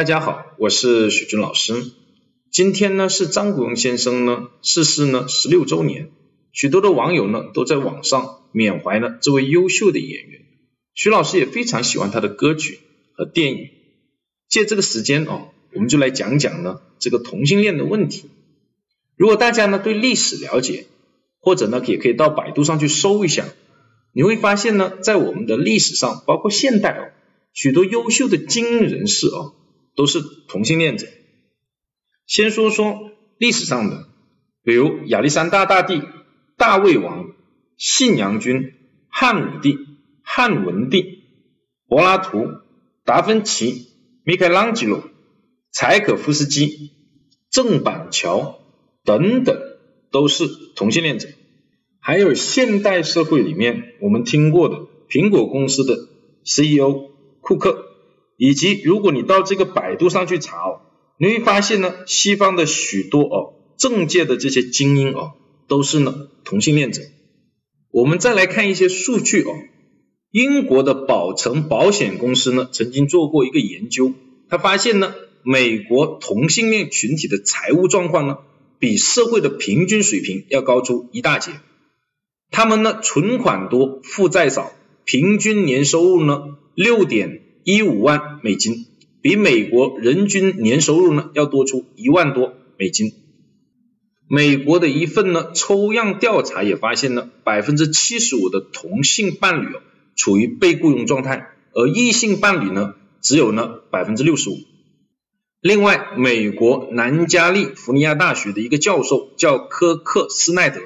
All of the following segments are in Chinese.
大家好，我是许军老师。今天呢是张国荣先生呢逝世呢十六周年，许多的网友呢都在网上缅怀呢这位优秀的演员。徐老师也非常喜欢他的歌曲和电影。借这个时间哦，我们就来讲讲呢这个同性恋的问题。如果大家呢对历史了解，或者呢也可以到百度上去搜一下，你会发现呢在我们的历史上，包括现代哦，许多优秀的精英人士哦。都是同性恋者。先说说历史上的，比如亚历山大大帝、大卫王、信阳君、汉武帝、汉文帝、柏拉图、达芬奇、米开朗基罗、柴可夫斯基、郑板桥等等，都是同性恋者。还有现代社会里面我们听过的苹果公司的 CEO 库克。以及如果你到这个百度上去查哦，你会发现呢，西方的许多哦政界的这些精英哦，都是呢同性恋者。我们再来看一些数据哦，英国的保诚保险公司呢曾经做过一个研究，他发现呢，美国同性恋群体的财务状况呢，比社会的平均水平要高出一大截。他们呢存款多，负债少，平均年收入呢六点。一五万美金，比美国人均年收入呢要多出一万多美金。美国的一份呢抽样调查也发现呢，百分之七十五的同性伴侣哦处于被雇佣状态，而异性伴侣呢只有呢百分之六十五。另外，美国南加利福尼亚大学的一个教授叫科克斯奈德，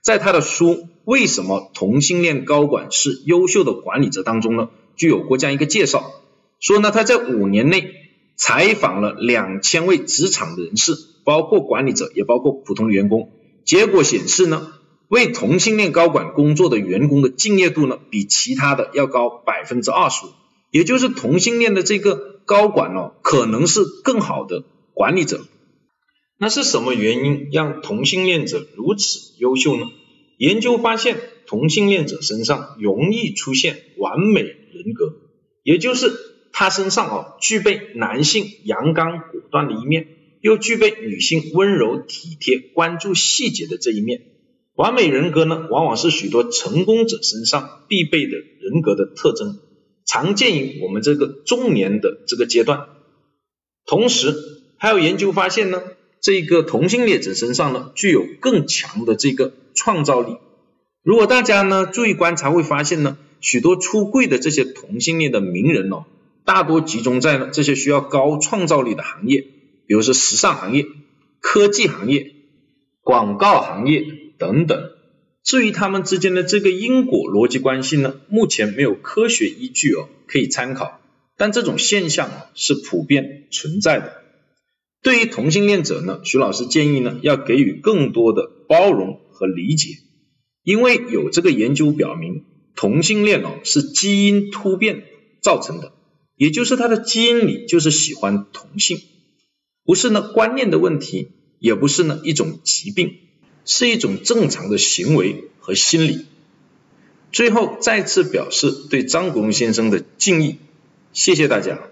在他的书《为什么同性恋高管是优秀的管理者》当中呢，就有过这样一个介绍。说呢，他在五年内采访了两千位职场的人士，包括管理者，也包括普通员工。结果显示呢，为同性恋高管工作的员工的敬业度呢，比其他的要高百分之二十五。也就是同性恋的这个高管哦，可能是更好的管理者。那是什么原因让同性恋者如此优秀呢？研究发现，同性恋者身上容易出现完美人格，也就是。他身上哦具备男性阳刚果断的一面，又具备女性温柔体贴、关注细节的这一面。完美人格呢，往往是许多成功者身上必备的人格的特征，常见于我们这个中年的这个阶段。同时，还有研究发现呢，这个同性恋者身上呢，具有更强的这个创造力。如果大家呢注意观察，会发现呢，许多出柜的这些同性恋的名人哦。大多集中在了这些需要高创造力的行业，比如说时尚行业、科技行业、广告行业等等。至于他们之间的这个因果逻辑关系呢，目前没有科学依据哦可以参考，但这种现象啊是普遍存在的。对于同性恋者呢，徐老师建议呢要给予更多的包容和理解，因为有这个研究表明，同性恋哦是基因突变造成的。也就是他的基因里就是喜欢同性，不是呢观念的问题，也不是呢一种疾病，是一种正常的行为和心理。最后再次表示对张国荣先生的敬意，谢谢大家。